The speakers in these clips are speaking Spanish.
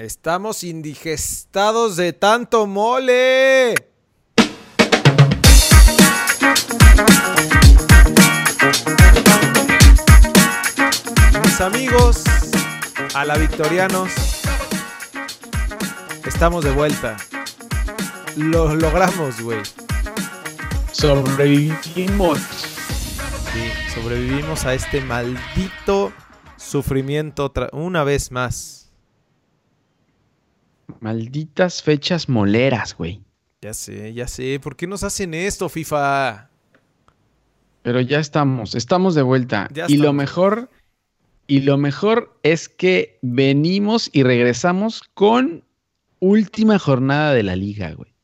Estamos indigestados de tanto mole. Mis amigos, a la Victorianos, estamos de vuelta. Lo logramos, güey. Sobrevivimos. Sí, sobrevivimos a este maldito sufrimiento una vez más. Malditas fechas moleras, güey. Ya sé, ya sé. ¿Por qué nos hacen esto, FIFA? Pero ya estamos, estamos de vuelta. Ya y lo mejor, y lo mejor es que venimos y regresamos con última jornada de la liga, güey.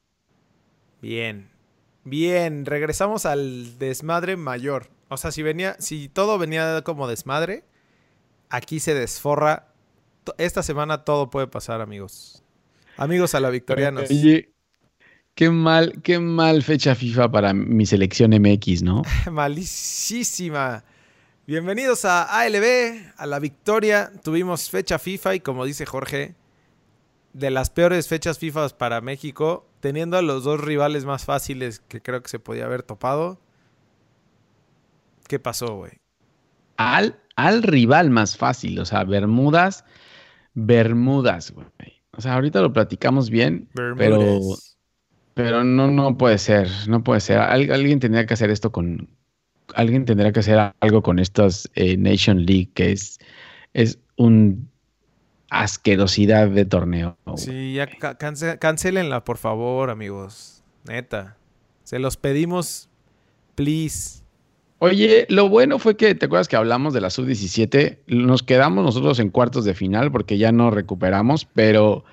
Bien. Bien, regresamos al desmadre mayor. O sea, si venía, si todo venía como desmadre, aquí se desforra. Esta semana todo puede pasar, amigos. Amigos a la Victorianos. Oye, qué mal, qué mal fecha FIFA para mi selección MX, ¿no? Malicísima. Bienvenidos a ALB, a la victoria. Tuvimos fecha FIFA y como dice Jorge, de las peores fechas FIFA para México, teniendo a los dos rivales más fáciles que creo que se podía haber topado. ¿Qué pasó, güey? Al, al rival más fácil, o sea, Bermudas, Bermudas, güey. O sea, ahorita lo platicamos bien, pero, Bermúdez. pero no, no puede ser, no puede ser. Al- alguien tendría que hacer esto con, alguien tendría que hacer algo con estas eh, Nation League, que es, es un asquerosidad de torneo. Sí, ya ca- cance- cancelenla, por favor, amigos. Neta. Se los pedimos, please. Oye, lo bueno fue que, ¿te acuerdas que hablamos de la sub-17? Nos quedamos nosotros en cuartos de final porque ya no recuperamos, pero,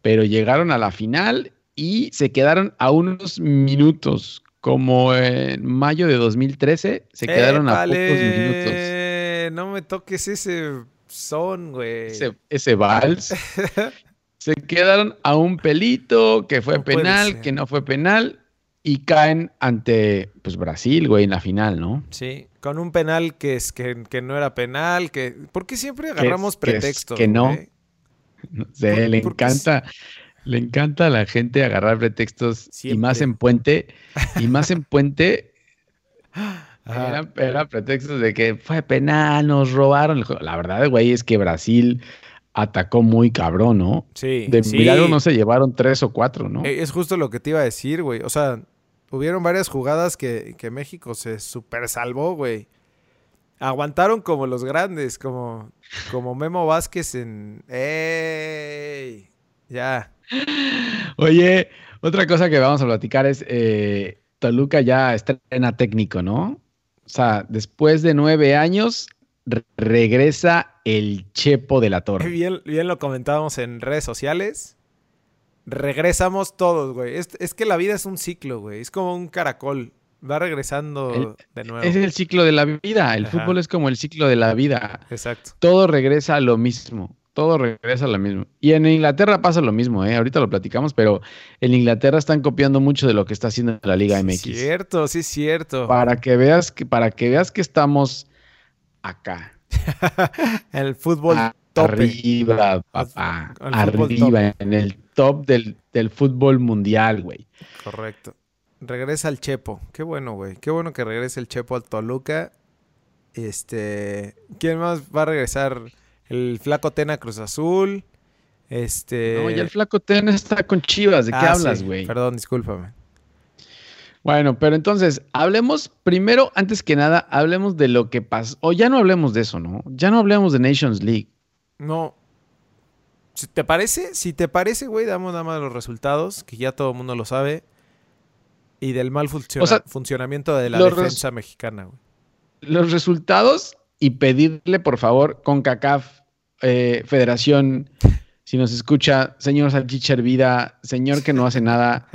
pero llegaron a la final y se quedaron a unos minutos, como en mayo de 2013, se quedaron a pocos minutos. No me toques ese son, güey. Ese, ese vals. se quedaron a un pelito, que fue No penal, que no fue penal, y caen ante pues, Brasil, güey, en la final, ¿no? Sí, con un penal que es que, que no era penal, que ¿por qué siempre agarramos que es- pretextos? que no. No sé, Por- le encanta, le encanta a la gente agarrar pretextos y más en puente, y más en puente eran, pretextos de que fue penal, nos robaron. La verdad, güey, es que Brasil atacó muy cabrón, ¿no? Sí, De sí. milagro no se llevaron tres o cuatro, ¿no? Eh, Es justo lo que te iba a decir, güey. O sea, hubieron varias jugadas que, que México se super salvó, güey. Aguantaron como los grandes, como, como Memo Vázquez en... ¡Ey! Ya. Oye, otra cosa que vamos a platicar es eh, Toluca ya estrena técnico, ¿no? O sea, después de nueve años re- regresa el Chepo de la Torre. Bien, bien lo comentábamos en redes sociales. Regresamos todos, güey. Es, es que la vida es un ciclo, güey. Es como un caracol. Va regresando de nuevo. Es el ciclo de la vida. El Ajá. fútbol es como el ciclo de la vida. Exacto. Todo regresa a lo mismo. Todo regresa a lo mismo. Y en Inglaterra pasa lo mismo, ¿eh? Ahorita lo platicamos, pero en Inglaterra están copiando mucho de lo que está haciendo la Liga Sí, MX. Cierto, sí, es cierto. Para que veas que, para que veas que estamos acá. el fútbol tope. Arriba, papá. Arriba, en el top del, del fútbol mundial, güey. Correcto. Regresa el Chepo. Qué bueno, güey. Qué bueno que regrese el Chepo al Toluca. Este. ¿Quién más va a regresar? El Flaco Tena Cruz Azul. Este. No, ya el flaco Ten está con Chivas. ¿De qué Ah, hablas, sí. güey? Perdón, discúlpame. Bueno, pero entonces, hablemos primero, antes que nada, hablemos de lo que pasó. O ya no hablemos de eso, ¿no? Ya no hablemos de Nations League. No. Si te parece, si te parece, güey, damos nada más los resultados, que ya todo el mundo lo sabe. Y del mal funciona- O sea, funcionamiento de la defensa mexicana, güey. Los resultados y pedirle, por favor, con CACAF, eh, Federación, si nos escucha, señor Salchicha Hervida, señor que no hace nada,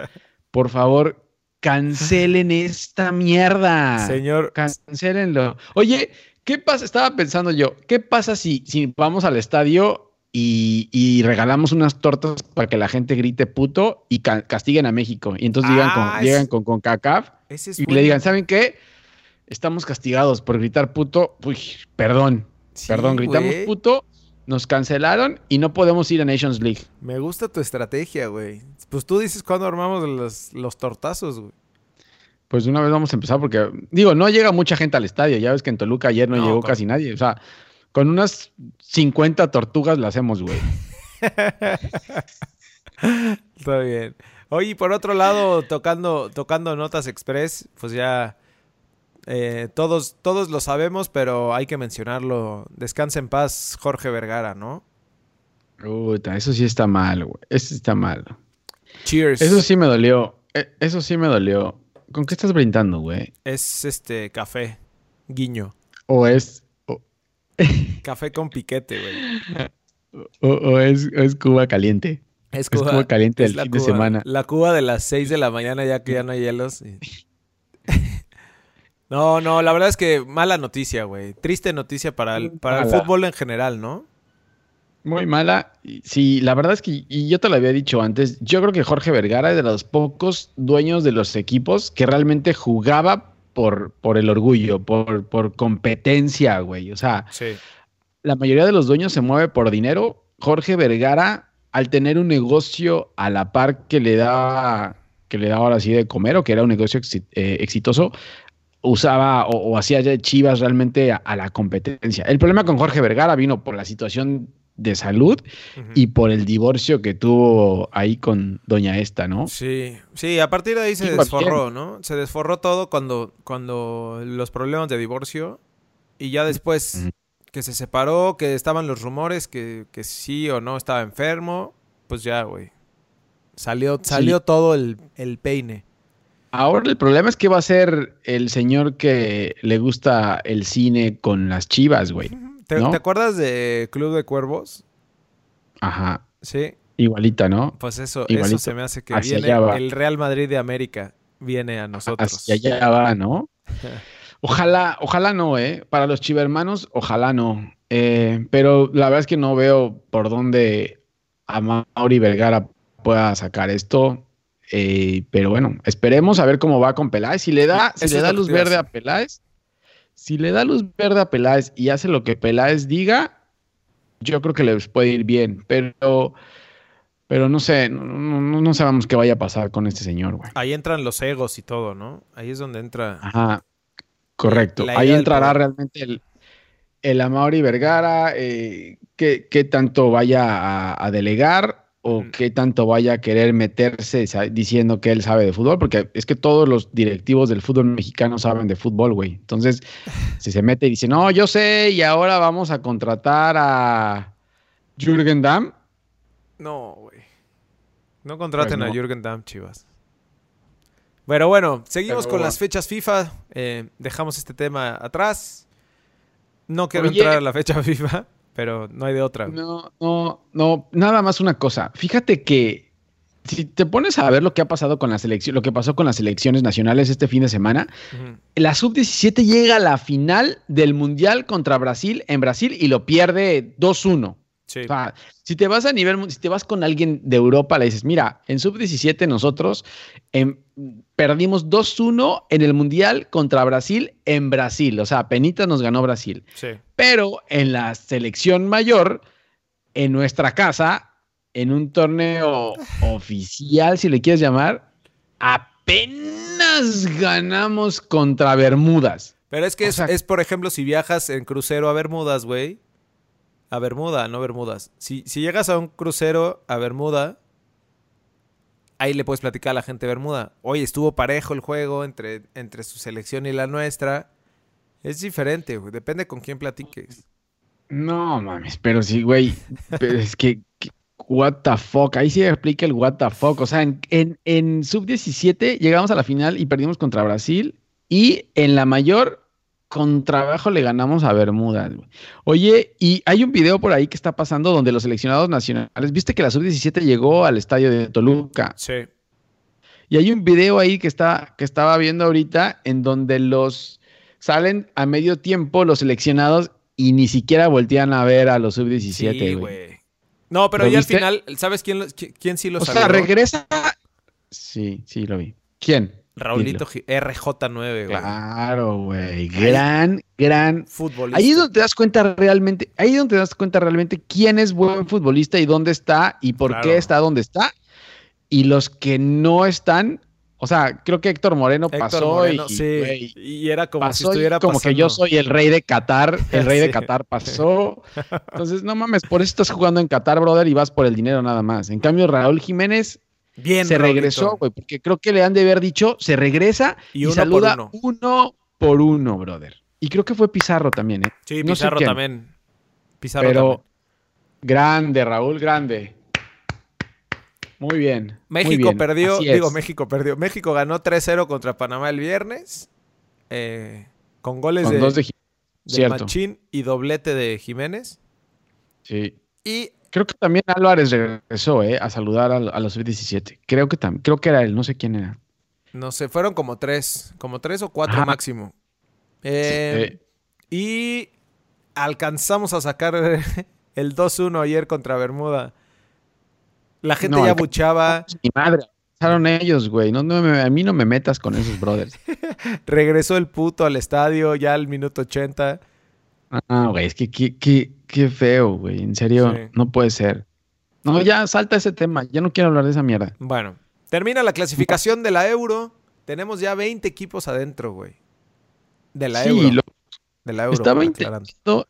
por favor, cancelen esta mierda. Señor, Cancélenlo. Oye, ¿qué pasa? Estaba pensando yo, ¿qué pasa si, si vamos al estadio y, y regalamos unas tortas para que la gente grite puto y ca- castiguen a México? Y entonces llegan Ah, con, es- llegan con, con CACAF es y le digan, ¿saben qué? Estamos castigados por gritar puto. Uy, perdón, Sí, perdón, gritamos puto nos cancelaron y no podemos ir a Nations League. Me gusta tu estrategia, güey. Pues tú dices cuándo armamos los, los tortazos, güey. Pues una vez vamos a empezar porque, digo, no llega mucha gente al estadio. Ya ves que en Toluca ayer no, No, llegó casi nadie. O sea, con unas 50 tortugas la hacemos, güey. Está bien. Oye, y por otro lado, tocando, tocando Notas Express, pues ya eh, todos, todos lo sabemos, pero hay que mencionarlo. Descansa en paz, Jorge Vergara, ¿no? Puta, eso sí está mal, güey. Eso está mal. Cheers. Eso sí me dolió. E- Eso sí me dolió. ¿Con qué estás brindando, güey? Es este café, guiño. O es. Café con piquete, güey. o- o es, o es Cuba caliente. Es Es Cuba caliente del fin de Cuba- semana. La Cuba de las 6 de la mañana, ya que ya no hay hielos. y- No, no, la verdad es que mala noticia, güey. Triste noticia para el, para el fútbol en general, ¿no? Muy mala. Sí, la verdad es que, y yo te lo había dicho antes, yo creo que Jorge Vergara es de los pocos dueños de los equipos que realmente jugaba por, por el orgullo, por, por competencia, güey. O sea, Sí. la mayoría de los dueños se mueve por dinero. Jorge Vergara, al tener un negocio a la par que le da, que le ahora sí de comer, o que era un negocio eh, exitoso, usaba o, o hacía Chivas realmente a, a la competencia. El problema con Jorge Vergara vino por la situación de salud y por el divorcio que tuvo ahí con doña esta, ¿no? Sí, sí, a partir de ahí se desforró, ¿no? Se desforró todo cuando, cuando los problemas de divorcio y ya después que se separó, que estaban los rumores que, que sí o no estaba enfermo, pues ya, güey. Salió, salió todo el, el peine. Ahora el problema es que va a ser el señor que le gusta el cine con las chivas, güey. ¿Te, ¿No? te acuerdas de Club de Cuervos? Ajá. Sí, Igualita, ¿no? pues eso, eso se me hace que Hacia viene el Real Madrid de América viene a nosotros. Hacia allá va, ¿no? Ojalá, ojalá no, ¿eh? Para los chivermanos, ojalá no. Eh, pero la verdad es que no veo por dónde a Mauri Vergara pueda sacar esto. Eh, pero bueno, esperemos a ver cómo va con Peláez. Si le da, si le da luz verde a. Peláez, si le da luz verde a Peláez y hace lo que Peláez diga, yo creo que les puede ir bien. Pero, pero no sé, no, no, no- sabemos qué vaya a pasar con este señor, güey. Ahí entran los egos y todo, ¿no? Ahí es donde entra. Ajá, correcto. Ahí entrará realmente el, el Amaury Vergara, eh, qué, qué tanto vaya a, a delegar o qué tanto vaya a querer meterse diciendo que él sabe de fútbol, porque es que todos los directivos del fútbol mexicano saben de fútbol, güey. Entonces, si se mete y dice, no, yo sé, y ahora vamos a contratar a Jürgen Damm, No, güey. No contraten Pues a. Jürgen Damm, chivas. Pero bueno, seguimos Pero con bueno. las fechas FIFA. Eh, dejamos este tema atrás. No quiero Oye. entrar a la fecha FIFA, pero no hay de otra. No, no, no, nada más una cosa. Fíjate que si te pones a ver lo que ha pasado con la selección, lo que pasó con las selecciones nacionales este fin de semana, la sub-17 llega a la final del Mundial contra Brasil en Brasil y lo pierde 2-1. Sí. O sea, si te vas a nivel, si te vas con alguien de Europa, le dices, mira, en sub-17 nosotros em, perdimos 2-1 en el Mundial contra Brasil en Brasil. O sea, penitas nos ganó Brasil. sí. Pero en la selección mayor, en nuestra casa, en un torneo oficial, si le quieres llamar, apenas ganamos contra Bermudas. Pero es que O es, sea- es, por ejemplo, si viajas en crucero a Bermudas, güey. A Bermuda, no Bermudas. Si, si llegas a un crucero a Bermuda, ahí le puedes platicar a la gente Bermuda. Oye, estuvo parejo el juego entre, entre su selección y la nuestra. Es diferente, güey. Depende con quién platiques. No mames, pero sí, güey. pero es que, what the fuck. Ahí sí explica el what the fuck. O sea, en sub-17 llegamos a la final y perdimos contra Brasil. Y en la mayor, con trabajo le ganamos a Bermudas. güey. Oye, y hay un video por ahí que está pasando donde los seleccionados nacionales, viste que la sub-17 llegó al estadio de Toluca. Sí. Y hay un video ahí que, está, que estaba viendo ahorita en donde los salen a medio tiempo los seleccionados y ni siquiera voltean a ver a los sub-17, Sí, güey. No, pero ¿Lo ya al final, ¿sabes quién, lo- qui- quién sí lo o sea, regresa. Sí, sí, lo vi. ¿Quién? Raulito Gi- RJ9, güey. Claro, güey. Gran, gran. Futbolista. Ahí es donde te das cuenta realmente, ahí es donde te das cuenta realmente quién es buen futbolista y dónde está y por Claro. qué está donde está. Y los que no están, o sea, creo que Héctor Moreno Héctor pasó Moreno, y, sí. güey, y era como si pasó estuviera como que yo soy el rey de Qatar, el rey de. Qatar pasó. Entonces, no mames, por eso estás jugando en Qatar, brother, y vas por el dinero nada más. En cambio, Raúl Jiménez Bien, se regresó, güey, porque creo que le han de haber dicho, se regresa Y y, uno por saluda uno. uno. por uno, brother. Y creo que fue Pizarro también, ¿eh? Sí, No Pizarro quién, también. Pizarro Pero también. grande, Raúl, grande. Muy bien. muy México bien, perdió, digo. México perdió. México ganó 3-0 contra Panamá el viernes. eh, con goles Con de, dos de de. Machín y doblete de Jiménez. Sí. Y Creo que también Álvarez regresó, ¿eh? A saludar a, a los sub-17. Creo que también, creo que era él, no sé quién era. no sé, fueron como tres, como tres o cuatro Ajá. máximo. Eh, Eh, Y alcanzamos a sacar el 2-1 ayer contra Bermuda. La gente No, ya buchaba. mi madre. Pasaron ellos, güey. No, no a mí no me metas con esos brothers. Regresó el puto al estadio ya al minuto 80. Ah, güey, es que qué, feo, güey. En serio, Sí. no puede ser. No, ya salta ese tema. Ya no quiero hablar de esa mierda. Bueno, termina la clasificación de la Euro. Tenemos ya 20 equipos adentro, güey. De la sí, Euro. lo de la Euro. estaba intentando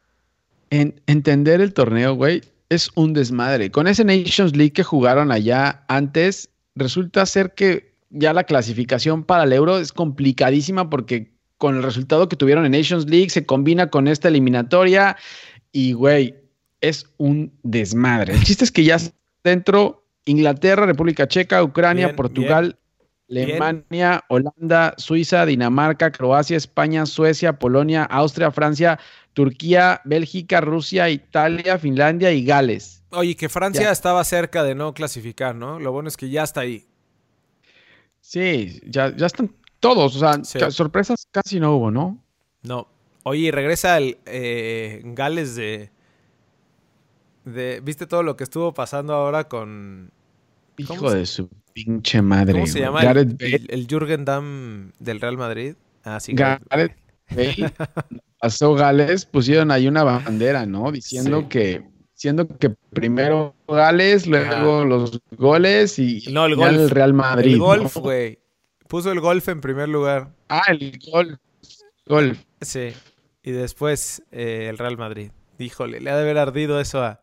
en, entender el torneo, güey. Es un desmadre. Con ese Nations League que jugaron allá antes, resulta ser que ya la clasificación para el Euro es complicadísima porque con el resultado que tuvieron en Nations League se combina con esta eliminatoria y, güey, es un desmadre. El chiste es que ya dentro Inglaterra, República Checa, Ucrania, Bien, Portugal, bien. Alemania, Holanda, Suiza, Dinamarca, Croacia, España, Suecia, Polonia, Austria, Francia, Turquía, Bélgica, Rusia, Italia, Finlandia y Gales. Oye, que Francia Ya. estaba cerca de no clasificar, ¿no? Lo bueno es que ya está ahí. Sí, ya, ya están todos. O sea, Sí. sorpresas casi no hubo, ¿no? No. Oye, regresa el eh, Gales de, de. ¿Viste todo lo que estuvo pasando ahora con. Hijo ¿Cómo se- de su pinche madre. ¿Cómo se llama? El, Gareth Bale. el, el Jürgen Damm del Real Madrid. Ah, sí. Gareth- Bale. Pasó Gales, pusieron ahí una bandera, ¿no? Diciendo Sí. que siendo que primero Gales, luego los goles y No, el ya golf. el Real Madrid. el golf, güey. Puso el golf en primer lugar. Ah, el golf. Golf. Sí. Y después eh, el Real Madrid. Híjole, le ha de haber ardido eso a.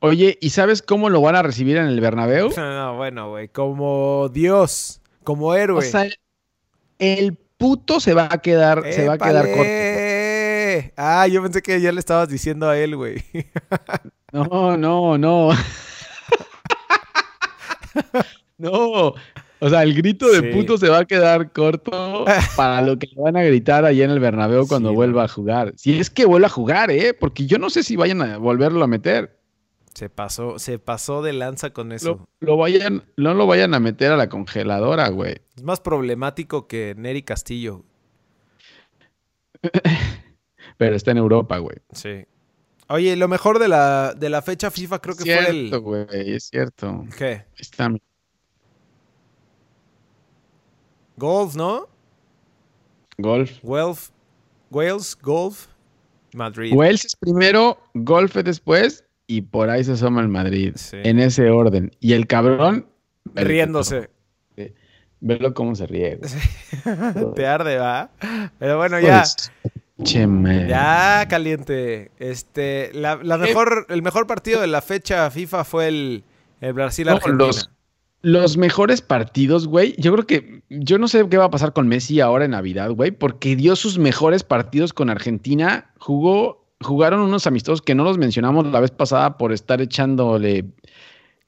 Oye, ¿y sabes cómo lo van a recibir en el Bernabéu? No, bueno, güey. Como Dios. Como héroe. O sea, el, puto se va a quedar, se va a quedar corto. ¡Épale! Ah, yo pensé que ya le estabas diciendo a él, güey. No, no, no. no. O sea, el grito de Sí. puto se va a quedar corto para lo que le van a gritar allá en el Bernabéu cuando Sí, vuelva a jugar. Si es que vuelve a jugar, ¿eh? Porque yo no sé si vayan a volverlo a meter. Se pasó, se pasó de lanza con eso. Lo, lo vayan, no lo vayan a meter a la congeladora, güey. Es más problemático que Neri Castillo. Pero está en Europa, güey. Sí. Oye, lo mejor de la, de la fecha FIFA creo que fue el. cierto, güey, es cierto. ¿Qué? Está mi- Golf, ¿no? golf. Wales, Wales, Golf, Madrid. Wales es primero, golf es después y por ahí se asoma el Madrid. Sí. En ese orden. Y el cabrón. Riéndose. Velo cómo se ríe. Te arde, ¿va? Pero bueno, ya. Pues, che. Ya, caliente. Este, la, la Eh. mejor, el mejor partido de la fecha FIFA fue el, el No, Brasil-Argentina. los, los mejores partidos, güey. Yo creo que. Yo no sé qué va a pasar con Messi ahora en Navidad, güey. Porque dio sus mejores partidos con Argentina. Jugó. Jugaron unos amistosos que no los mencionamos la vez pasada por estar echándole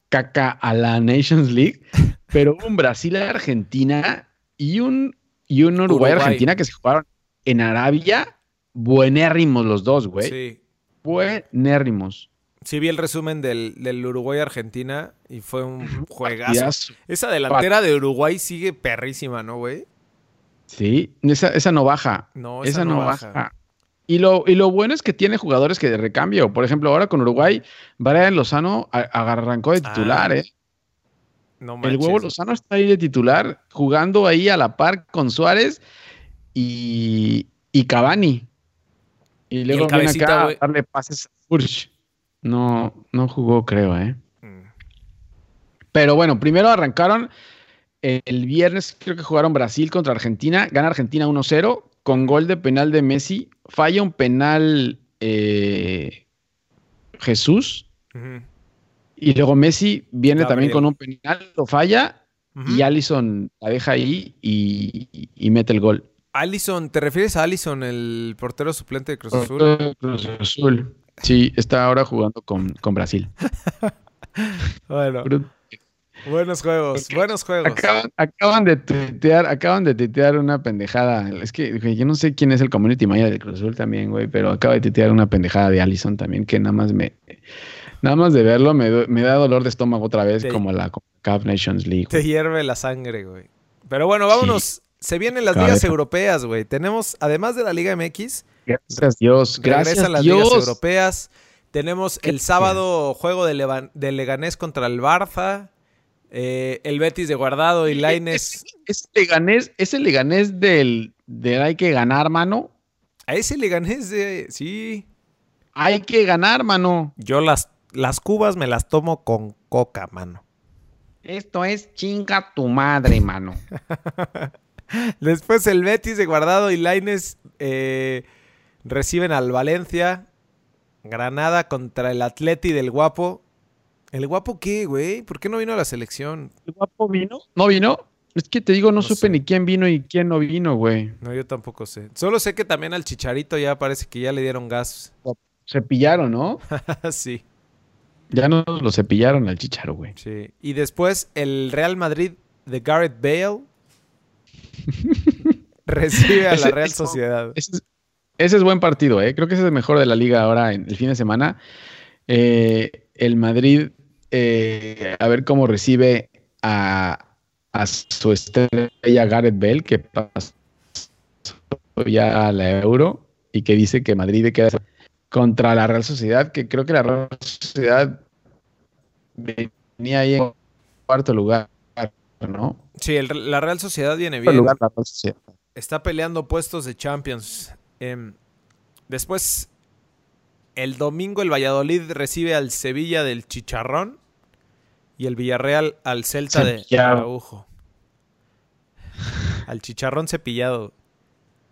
caca a la Nations League. Pero un Brasil-Argentina y un, y un Uruguay. Uruguay-Argentina que se jugaron en Arabia. Buenérrimos los dos, güey. Sí. Buenérrimos. Sí, vi el resumen del, del Uruguay-Argentina y fue un juegazo. Esa delantera de Uruguay sigue perrísima, ¿no, güey? Sí, esa, esa no baja. No, esa, no baja. Y lo, y lo bueno es que tiene jugadores que de recambio. Por ejemplo, ahora con Uruguay, Brian Lozano arrancó de titular, Ah. ¿eh? No el huevo Lozano está ahí de titular, jugando ahí a la par con Suárez y, y Cavani. Y luego viene acá a darle pases a Furch. No, no jugó, creo, ¿eh? Mm. Pero bueno, primero arrancaron el viernes, creo que jugaron Brasil contra Argentina. Gana Argentina 1-0 con gol de penal de Messi. Falla un penal eh, Jesús. Y luego Messi viene también con un penal, lo falla. Y Allison la deja ahí y mete el gol. Allison, ¿te refieres a Allison, el portero suplente de Cruz Azul? Cruz Azul. Sí, está ahora jugando con, Brasil. bueno. Buenos juegos, buenos juegos. Acaban, de tuitear, acaban de tuitear una pendejada. Es que yo no sé quién es el community manager de Cruz Azul también, güey, pero acaba de tuitear una pendejada de Allison también que nada más me nada más de verlo me, me da dolor de estómago otra vez como la Cup Nations League. Te hierve la sangre, güey. Pero bueno, vámonos se vienen las ligas europeas, güey. Tenemos, además de la Liga MX. Gracias Dios. Gracias las ligas europeas. Tenemos el sábado juego de, Leganés contra el Barça. Eh, el Betis de Guardado y Laines. ¿Es, Leganés, ¿Es el Leganés del, del hay que ganar, mano? A ese Leganés de. Sí. Hay que ganar, mano. Yo las, las cubas me las tomo con coca, mano. Esto es chinga tu madre, mano. Después el Betis de Guardado y Laines eh, reciben al Valencia. Granada contra el Atleti del Guapo. ¿El Guapo qué, güey? ¿Por qué no vino a la selección? ¿El Guapo vino? ¿No vino? Es que te digo, no, supe ni quién vino y quién no vino, güey. No, yo tampoco sé. Solo sé que también al Chicharito ya parece que ya le dieron gas. Se pillaron, ¿no? sí. Ya nos lo cepillaron al Chicharo, güey. Sí. Y después el Real Madrid de Gareth Bale Recibe a la Real Sociedad. Ese, es buen partido, ¿eh? Creo que ese es el mejor de la liga ahora en el fin de semana. Eh, el Madrid, eh, a ver cómo recibe a, su estrella Gareth Bell, que pasó ya a la Euro y que dice que Madrid queda contra la Real Sociedad, que creo que la Real Sociedad venía ahí en cuarto lugar, ¿no? Sí, la Real Sociedad viene bien. Está peleando puestos de Champions. Em, después, el domingo el Valladolid recibe al Sevilla del Chicharrón y el Villarreal al Celta de Araujo. Al Chicharrón cepillado.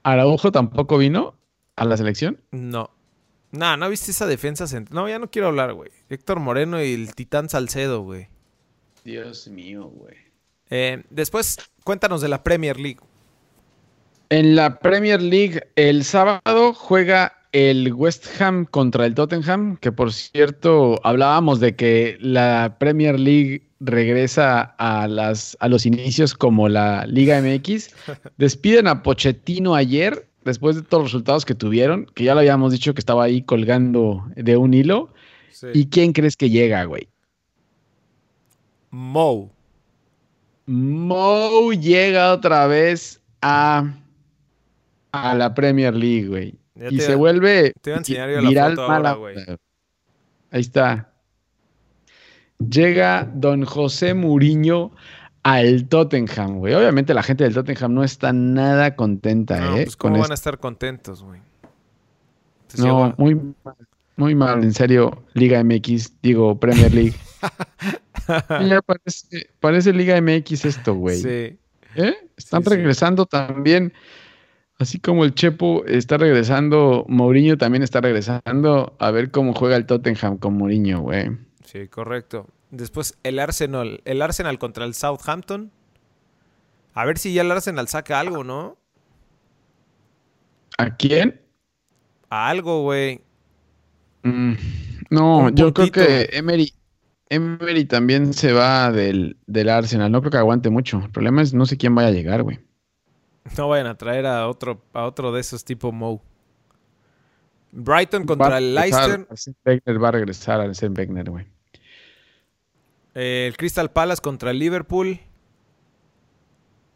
¿Araujo tampoco vino a la selección? No. No, ¿no viste esa defensa? No, ya no quiero hablar, güey. Héctor Moreno y el Titán Salcedo, güey. Dios mío, güey. Eh, después, cuéntanos de la Premier League. En la Premier League, el sábado juega el West Ham contra el Tottenham, que por cierto hablábamos de que la Premier League regresa a, las, a los inicios como la Liga MX. Despiden a Pochettino ayer, después de todos los resultados que tuvieron, que ya lo habíamos dicho que estaba ahí colgando de un hilo. ¿Y quién crees que llega, güey? Mo. Mo llega otra vez a, a la Premier League, güey. Y se vuelve te voy a enseñar yo viral la foto güey. Ahí está. Llega don José Muriño al Tottenham, güey. Obviamente la gente del Tottenham no está nada contenta, ¿eh? Pues ¿Cómo van a estar contentos, güey? no, muy mal, muy mal, en serio. Liga MX, digo Premier League. ya parece, Liga MX esto, güey. Sí. ¿Eh? Están regresando también. Así como el Chepo está regresando, Mourinho también está regresando. A ver cómo juega el Tottenham con Mourinho, güey. Sí, correcto. Después el Arsenal, el Arsenal contra el Southampton. A ver si ya el Arsenal saca algo, ¿no? ¿A quién? A algo, güey. Mm, no, yo creo que Emery, Emery también se va del, Arsenal. No creo que aguante mucho. El problema es no sé quién vaya a llegar, güey. No vayan a traer a otro, a otro de esos tipo Moe. Brighton contra el Leicester. Va a regresar al Wenger, güey. el Crystal Palace contra el Liverpool.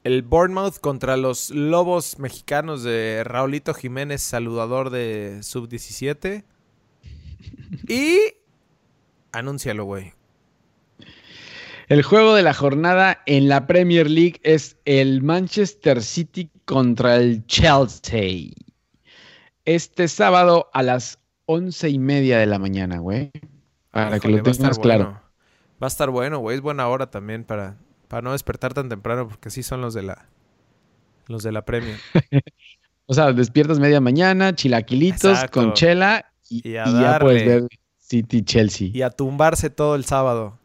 El Bournemouth contra los Lobos mexicanos de Raulito Jiménez, saludador de Sub-17. Y... Anúncialo, güey. El juego de la jornada en la Premier League es el Manchester City contra el Chelsea. Este sábado a las once y media de la mañana, güey. Para que lo tengas claro. Va a estar bueno, güey. Es buena hora también para, para no despertar tan temprano, porque sí son los de la, los de la Premier. o sea, despiertas media mañana, chilaquilitos con chela y, ya puedes ver City Chelsea. Y a tumbarse todo el sábado.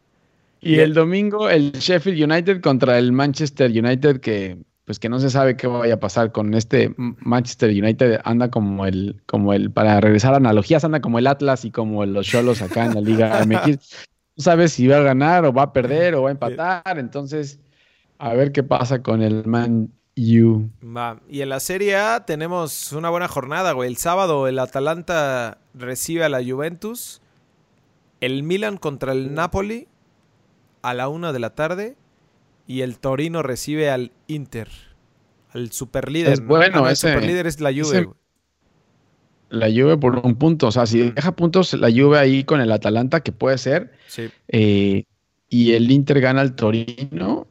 Y, el domingo el Sheffield United contra el Manchester United que pues que no se sabe qué vaya a pasar con este Manchester United anda como el como el para regresar a analogías anda como el Atlas y como los Cholos acá en la Liga MX. No sabes si va a ganar o va a perder o va a empatar, entonces a ver qué pasa con el Man U. Va. Y en la Serie A tenemos una buena jornada, güey. El sábado el Atalanta recibe a la Juventus. El Milan contra el Napoli a la una de la tarde. Y el Torino recibe al Inter. Al superlíder. Es bueno, ah, El superlíder es la Juve. la Juve por un punto. O sea, si deja puntos la Juve ahí con el Atalanta, que puede ser. Sí. Eh, y el Inter gana al Torino.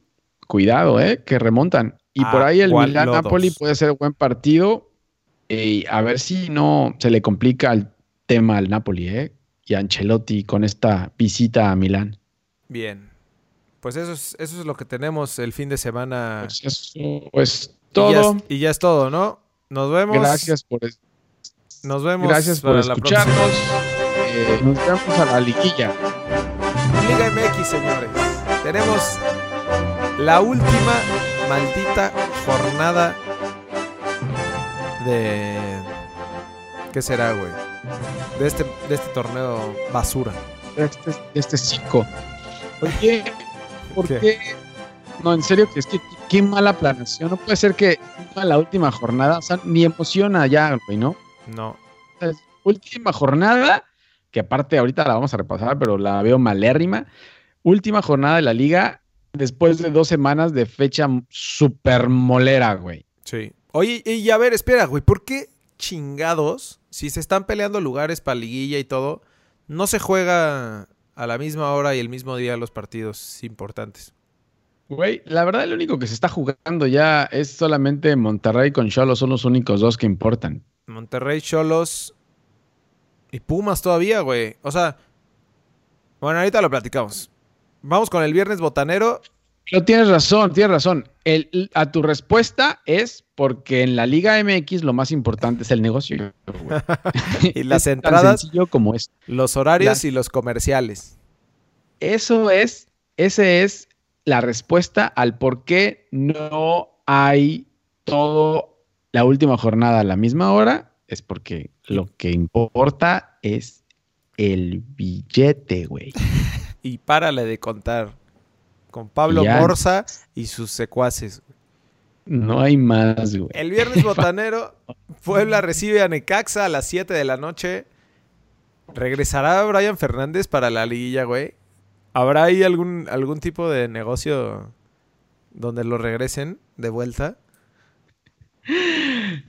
Cuidado, ¿eh? Que remontan. Y por ahí el Milan Napoli puede ser buen partido. Y a ver si no se le complica el tema al Napoli, ¿eh? Y a Ancelotti con esta visita a Milán. Bien. Pues eso es, eso es lo que tenemos el fin de semana. Pues, eso, pues todo. Y ya, es, todo, ¿no? Nos vemos. Gracias por Nos vemos. Gracias por escucharnos. Eh, nos vemos a la liguilla. Liga MX, señores. Tenemos la última maldita jornada de. ¿Qué será, güey? De este, de este torneo basura. De este, de este cinco. Oye, ¿por qué? No, en serio, que es que qué mala planeación. No puede ser que la última jornada, o sea, ni emociona ya, güey, ¿no? No. última jornada, que aparte ahorita la vamos a repasar, pero la veo malérrima. Última jornada de la liga después de dos semanas de fecha super molera, güey. Sí. Oye, y a ver, espera, güey, ¿por qué chingados, si se están peleando lugares para liguilla y todo, no se juega a la misma hora y el mismo día los partidos importantes? Güey, la verdad, lo único que se está jugando ya es solamente Monterrey con Cholos, son los únicos dos que importan. Monterrey, Cholos y Pumas todavía, güey. O sea, bueno, ahorita lo platicamos. Vamos con el viernes botanero. No tienes razón, tienes razón. El, a tu respuesta es porque en la Liga MX lo más importante es el negocio. y las entradas, sencillo como es. los horarios y los comerciales. Eso es, ese es la respuesta al por qué no hay todo la última jornada a la misma hora. Es porque lo que importa es el billete, güey. y párale de contar. Con Pablo Morza y sus secuaces. No hay más, güey. El viernes botanero, Puebla recibe a Necaxa a las 7 de la noche. ¿Regresará Brian Fernández para la liguilla, güey? ¿Habrá ahí algún, algún tipo de negocio donde lo regresen de vuelta?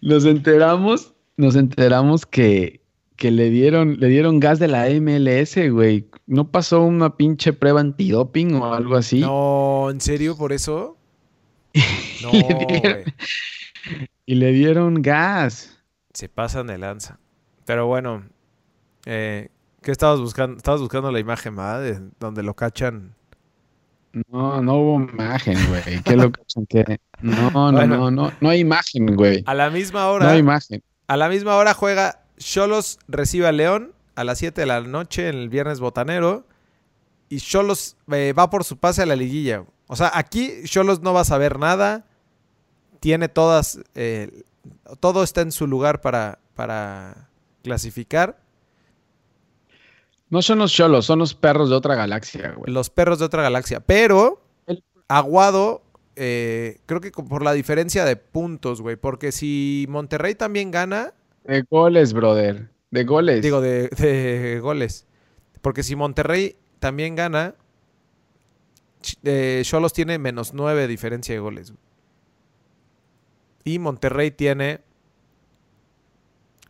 Nos enteramos, nos enteramos que que le dieron, le dieron gas de la MLS, güey. ¿No pasó una pinche prueba antidoping o algo así? No, ¿en serio por eso? no, güey. Y le dieron gas. Se pasan de lanza. Pero bueno, eh, ¿qué estabas buscando? Estabas buscando la imagen, ¿verdad? donde lo cachan. No, no hubo imagen, güey. ¿Qué lo cachan? ¿Qué? No, no, no, no, no hay imagen, güey. A la misma hora. No hay imagen. A la misma hora juega Cholos recibe a León a las 7 de la noche en el viernes botanero. Y Cholos eh, va por su pase a la liguilla. O sea, aquí Cholos no va a saber nada. Tiene todas. Eh, todo está en su lugar para, para clasificar. No son los Cholos, son los perros de otra galaxia, güey. Los perros de otra galaxia. Pero Aguado, eh, creo que por la diferencia de puntos, güey. Porque si Monterrey también gana, de goles, brother. De goles. Digo, de, goles. Porque si Monterrey también gana, Cholos tiene menos nueve diferencia de goles. Y Monterrey tiene.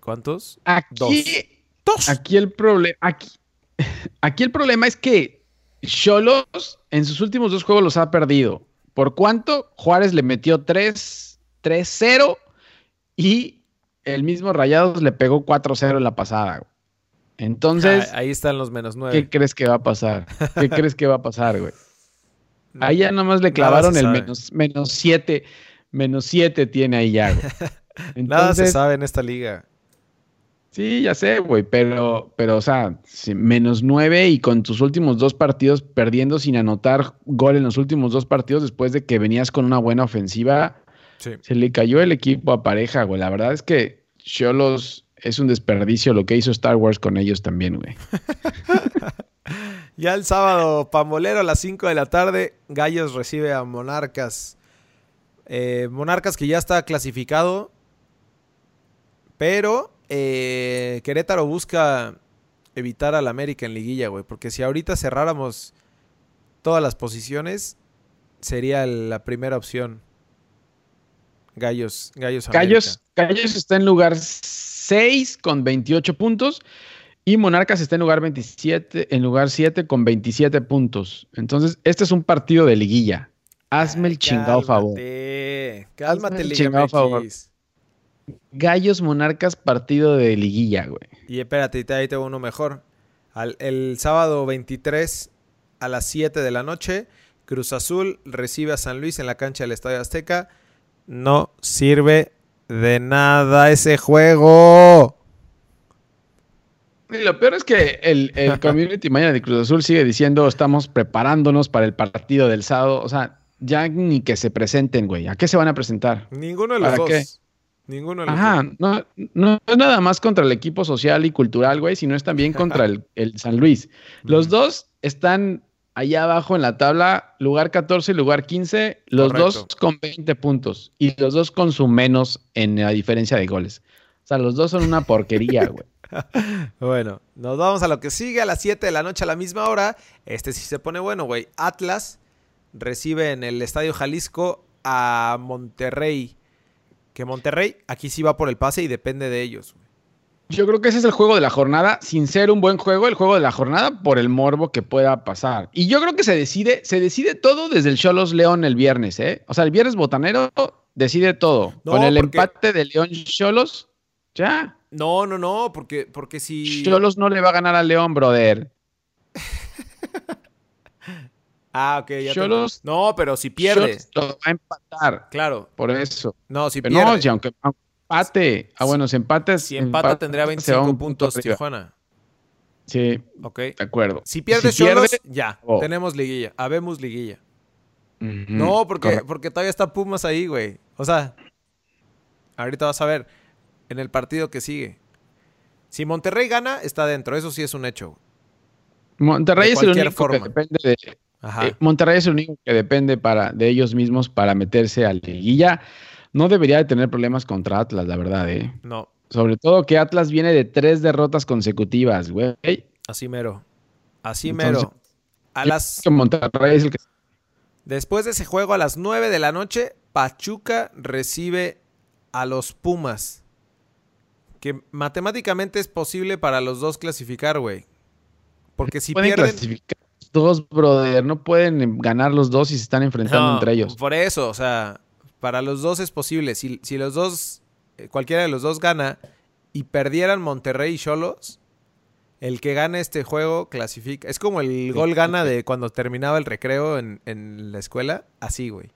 ¿Cuántos? Aquí, Dos. Aquí el problema. Aquí, aquí el problema es que Cholos en sus últimos dos juegos los ha perdido. ¿Por cuánto? Juárez le metió 3, 3-0 y el mismo Rayados le pegó 4-0 en la pasada. Entonces. Ah, ahí están los menos 9. ¿Qué crees que va a pasar? ¿Qué crees que va a pasar, güey? Ahí ya nomás le clavaron el menos, menos 7. Menos 7 tiene ahí ya, güey. Nada se sabe en esta liga. Sí, ya sé, güey, pero, pero, o sea, menos nueve y con tus últimos dos partidos perdiendo sin anotar gol en los últimos dos partidos después de que venías con una buena ofensiva, se le cayó el equipo a pareja, güey. La verdad es que Cholos es un desperdicio lo que hizo Star Wars con ellos también, güey. ya el sábado, Pambolero a las 5 de la tarde, Gallos recibe a Monarcas. Eh, Monarcas que ya está clasificado, pero eh, Querétaro busca evitar al América en liguilla, güey. Porque si ahorita cerráramos todas las posiciones, sería la primera opción. Gallos, Gallos Gallos, Gallos está en lugar 6 con 28 puntos. Y Monarcas está en lugar 27, en lugar 7 con 27 puntos. Entonces, este es un partido de liguilla. Hazme el chingado favor. Cálmate, el chingado favor. Gallos Monarcas partido de liguilla, güey. Y espérate, ahí tengo uno mejor. el sábado 23 a las 7 de la noche, Cruz Azul recibe a San Luis en la cancha del Estadio Azteca. No sirve de nada ese juego. Y lo peor es que el, el community mañana de Cruz Azul sigue diciendo estamos preparándonos para el partido del sábado. O sea, ya ni que se presenten, güey. ¿A qué se van a presentar? Ninguno de los dos. Ninguno de los Ajá, no, no, es nada más contra el equipo social y cultural, güey, sino es también contra el, San Luis. Los dos están allá abajo en la tabla, lugar 14 y lugar 15, los dos con 20 puntos y los dos con su menos en la diferencia de goles. O sea, los dos son una porquería, güey. bueno, nos vamos a lo que sigue a las 7 de la noche a la misma hora. Este sí se pone bueno, güey. Atlas recibe en el Estadio Jalisco a Monterrey. Que Monterrey aquí sí va por el pase y depende de ellos. Yo creo que ese es el juego de la jornada, sin ser un buen juego, el juego de la jornada por el morbo que pueda pasar. Y yo creo que se decide, se decide todo desde el Cholos León el viernes, ¿eh? O sea, el viernes botanero decide todo. Con el empate de León Cholos, ya. No, no, no, porque, porque si. Cholos no le va a ganar a León, brother. Ah, ok, ya Cholos, No, pero si pierde. lo va a empatar. Claro. Por eso. No, si pierde. No, si aunque, empate. Ah, bueno, si empate. Si empata, tendría 25 puntos Tijuana. Sí. Ok. De acuerdo. Si pierde si Cholos, ya. Oh. Tenemos liguilla. Habemos liguilla. No, porque, porque todavía está Pumas ahí, güey. O sea, ahorita vas a ver en el partido que sigue. Si Monterrey gana, está dentro. Eso sí es un hecho. Monterrey es el único que depende de, eh, Monterrey es el único que depende para, de ellos mismos para meterse al liguilla. No debería de tener problemas contra Atlas, la verdad, ¿eh? No. Sobre todo que Atlas viene de tres derrotas consecutivas, güey. Así mero. Así mero. A las... Monterrey es el que... Después de ese juego, a las 9 de la noche, Pachuca recibe a los Pumas. Que matemáticamente es posible para los dos clasificar, güey. Porque si pierden dos, brother. No pueden ganar los dos si se están enfrentando entre ellos. Por eso, o sea, para los dos es posible. Si, si los dos, eh, cualquiera de los dos gana y perdieran Monterrey y Cholos, el que gane este juego clasifica. Es como el gol gana de cuando terminaba el recreo en, en la escuela. Así, güey.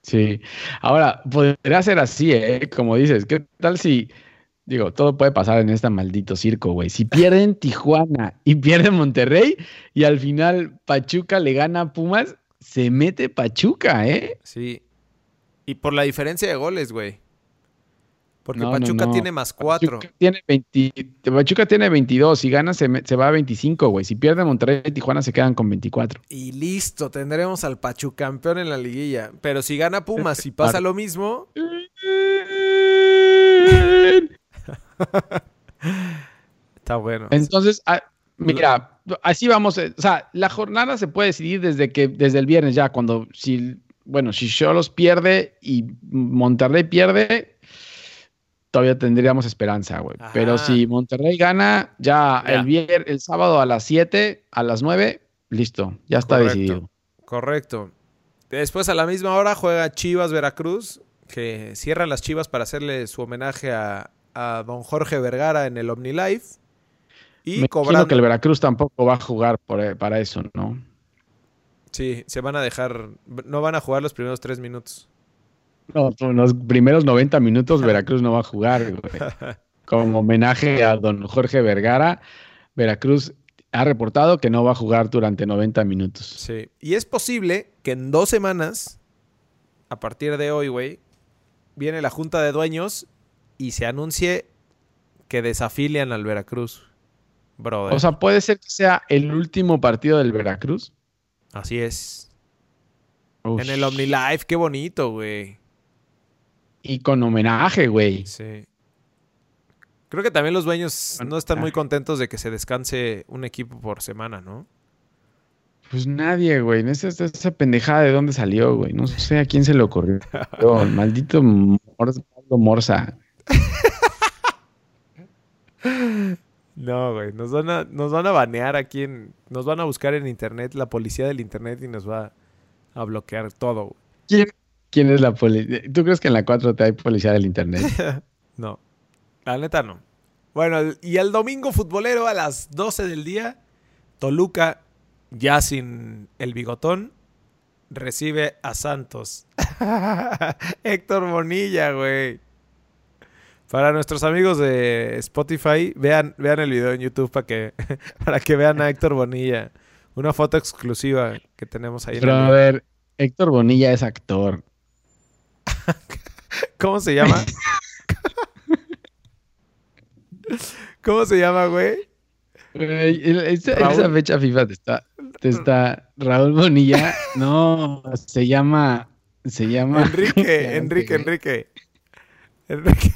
Sí. Ahora, podría ser así, ¿eh? Como dices, ¿qué tal si Digo, todo puede pasar en este maldito circo, güey. Si pierden Tijuana y pierden Monterrey y al final Pachuca le gana a Pumas, se mete Pachuca, ¿eh? Sí. Y por la diferencia de goles, güey. Porque Pachuca tiene más cuatro. Pachuca tiene, 20, Pachuca tiene 22. Si gana, se, se va a 25, güey. Si pierde Monterrey y Tijuana, se quedan con 24. Y listo, tendremos al Pachuca campeón en la liguilla. Pero si gana Pumas y pasa lo mismo. Está bueno. Entonces, ah, mira, así vamos. Eh, o sea, la jornada se puede decidir desde que, desde el viernes ya, cuando si, bueno, si Cholos pierde y Monterrey pierde, todavía tendríamos esperanza, güey. Pero si Monterrey gana, ya, el viernes, el sábado a las 7, a las 9, listo, ya está Correcto. decidido. Correcto. Después a la misma hora juega Chivas Veracruz, que cierra las Chivas para hacerle su homenaje a, a don Jorge Vergara en el OmniLife. Y Me cobrando. que el Veracruz tampoco va a jugar por- para eso, ¿no? Sí, se van a dejar. No van a jugar los primeros tres minutos. No, en los primeros 90 minutos Veracruz no va a jugar, güey. Como homenaje a don Jorge Vergara, Veracruz ha reportado que no va a jugar durante 90 minutos. Sí. Y es posible que en dos semanas, a partir de hoy, güey, viene la junta de dueños y se anuncie que desafilian al Veracruz. Brother. O sea, puede ser que sea el último partido del Veracruz. Así es. En el OmniLife, qué bonito, güey. Y con homenaje, güey. Sí. Creo que también los dueños no están muy contentos de que se descanse un equipo por semana, ¿no? Pues nadie, güey. Esa, esa- pendejada de dónde salió, güey. No sé a quién se le ocurrió. El maldito Morza. No, güey. Nos van a, nos van a banear aquí en. Nos van a buscar en internet, la policía del internet, y nos va a bloquear todo, güey. ¿Quién, quién es la policía? ¿Tú crees que en la 4 te hay policía del internet? No. La neta no. Bueno, y el domingo futbolero a las 12 del día, Toluca, ya sin el bigotón, recibe a Santos. Héctor Bonilla, güey. Para nuestros amigos de Spotify, vean, vean el video en YouTube para que, para que vean a Héctor Bonilla. Una foto exclusiva que tenemos ahí. en Pero el a ver, Héctor Bonilla es actor. ¿Cómo se llama? ¿Cómo se llama, güey? Esa, esa fecha FIFA te está, te está Raúl Bonilla. No, se llama. Se llama. ¿cómo se Enrique, Enrique? Enrique. Enrique.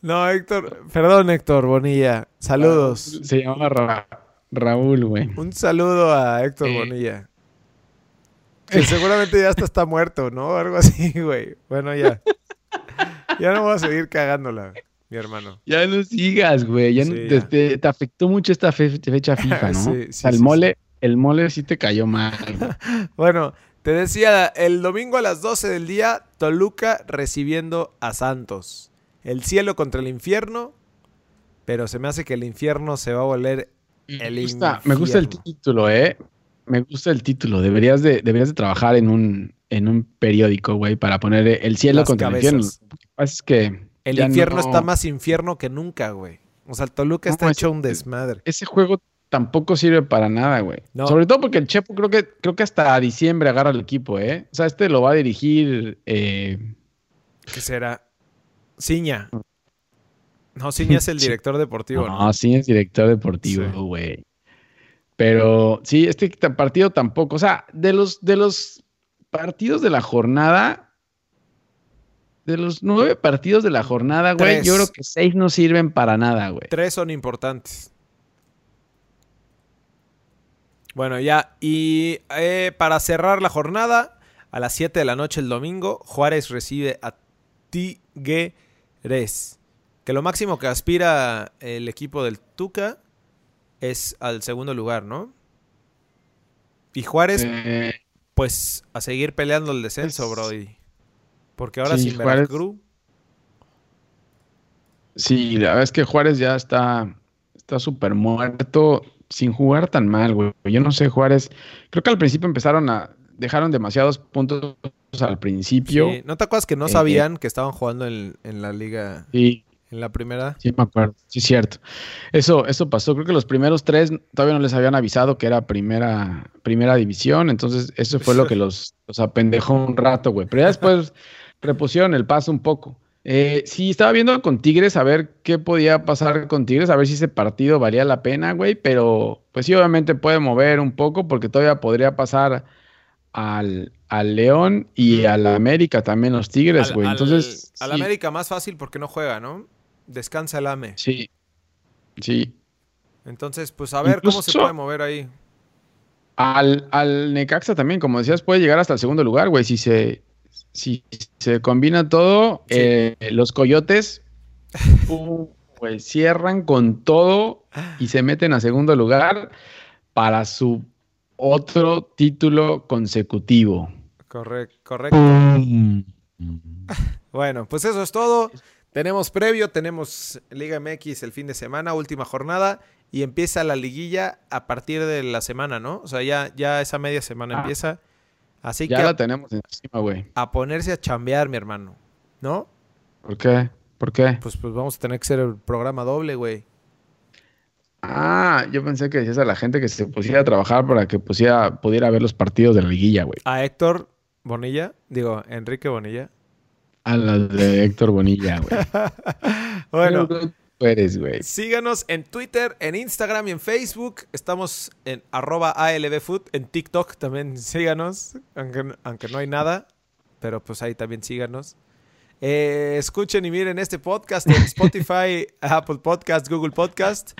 No, Héctor, perdón, Héctor Bonilla. Saludos. Se llama Ra- Raúl, güey. Un saludo a Héctor Eh. Bonilla. Que seguramente ya hasta está muerto, ¿no? Algo así, güey. Bueno, ya. Ya no voy a seguir cagándola, mi hermano. Ya no sigas, güey. Ya no- Sí, te, ya. te- te afectó mucho esta fe- fecha FIFA, ¿no? Sí, sí, el mole, el mole sí te cayó mal. Bueno, te decía, el domingo a las 12 del día, Toluca recibiendo a Santos. El cielo contra el infierno, pero se me hace que el infierno se va a volver El me, gusta, me gusta el infierno. título, ¿eh? Me gusta el título. Deberías de, deberías de trabajar en un, en un periódico, güey, para poner el cielo Las contra cabezas. el infierno. Es que El infierno no- está más infierno que nunca, güey. O sea, el Toluca No, está es- hecho un desmadre. ese juego tampoco sirve para nada, güey. No. Sobre todo porque el Chepo creo que, creo que hasta diciembre agarra el equipo, ¿eh? O sea, este lo va a dirigir. eh, ¿Qué será? Ciña. No, Ciña es el director deportivo, ¿no? No, sí es director deportivo, Sí. güey. Pero sí, este partido tampoco. O sea, de los, de los partidos de la jornada, de los nueve partidos de la jornada, güey, yo creo que seis no sirven para nada, güey. Tres son importantes. Bueno, ya. Y eh, para cerrar la jornada, a las 7 de la noche el domingo, Juárez recibe a Tigres. Que lo máximo que aspira el equipo del Tuca es al segundo lugar, ¿no? Y Juárez, Eh, pues, a seguir peleando el descenso, Es- Brody. Porque ahora Sí, sin Veracruz. sí, la verdad es que Juárez ya está está súper muerto sin jugar tan mal, güey. Yo no sé, Juárez. Creo que al principio empezaron a. Dejaron demasiados puntos al principio. Sí, ¿No te acuerdas que no Eh, sabían que estaban jugando en, en la liga, Y en la primera? Sí, me acuerdo. Sí, cierto. Eso, eso pasó. Creo que los primeros tres todavía no les habían avisado que era primera, primera división. Entonces, eso fue lo que los, los apendejó un rato, güey. Pero ya después repusieron el paso un poco. Eh, sí, estaba viendo con Tigres a ver qué podía pasar con Tigres, a ver si ese partido valía la pena, güey. Pero, pues sí, obviamente puede mover un poco porque todavía podría pasar al, al León y al América también los Tigres, güey. Entonces, Al sí. América más fácil porque no juega, ¿no? Descansa el AME. Sí, sí. Entonces, pues a ver cómo se puede mover ahí. Al, al Necaxa también, como decías, puede llegar hasta el segundo lugar, güey. Si se, si se combina todo, Sí. eh, los coyotes. uh, güey. Cierran con todo y se meten a segundo lugar para su otro título consecutivo. Correcto, correcto. Bueno, pues eso es todo. Tenemos previo, tenemos Liga MX el fin de semana, última jornada, y empieza la liguilla a partir de la semana, ¿no? O sea, ya, ya esa media semana Ah. empieza. Así Ya que la a, tenemos encima, güey. a ponerse a chambear, mi hermano. ¿No? ¿Por qué? ¿Por qué? Pues, pues vamos a tener que hacer el programa doble, güey. Ah, yo pensé que decías a la gente que se pusiera a trabajar para que pusiera, pudiera ver los partidos de la liguilla, güey. A Héctor Bonilla, digo, Enrique Bonilla. A las de Héctor Bonilla, güey. Bueno, Tú eres, güey. síganos en Twitter, en Instagram y en Facebook. Estamos en arroba ALBfood. En TikTok también síganos, aunque, aunque no hay nada. Pero pues ahí también síganos. Eh, escuchen y miren este podcast en Spotify, Apple Podcast, Google Podcast.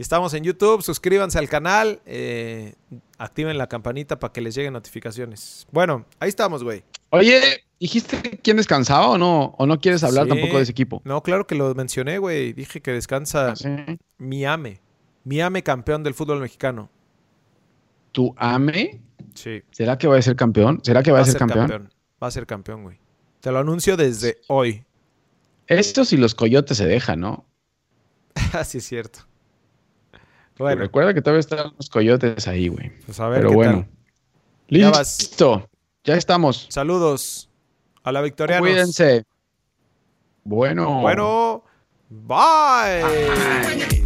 Estamos en YouTube. Suscríbanse al canal. eh, activen la campanita para que les lleguen notificaciones. Bueno, ahí estamos, güey. Oye, ¿dijiste quién descansaba o no? ¿O no quieres hablar Sí. tampoco de ese equipo? No, claro que lo mencioné, güey. Dije que descansa Ah, Sí. Miami. Miami campeón del fútbol mexicano. ¿Tu AME? Sí. ¿Será que va a ser campeón? ¿Será que va, a ser campeón? Va a ser campeón, güey. Te lo anuncio desde hoy. Esto si los coyotes se dejan, ¿no? Así es cierto. Recuerda que todavía están los coyotes ahí, güey. Pues Pero bueno. Listo. Ya, estamos. Saludos a la victorianos. Cuídense. Bueno. Bueno. bye. bye.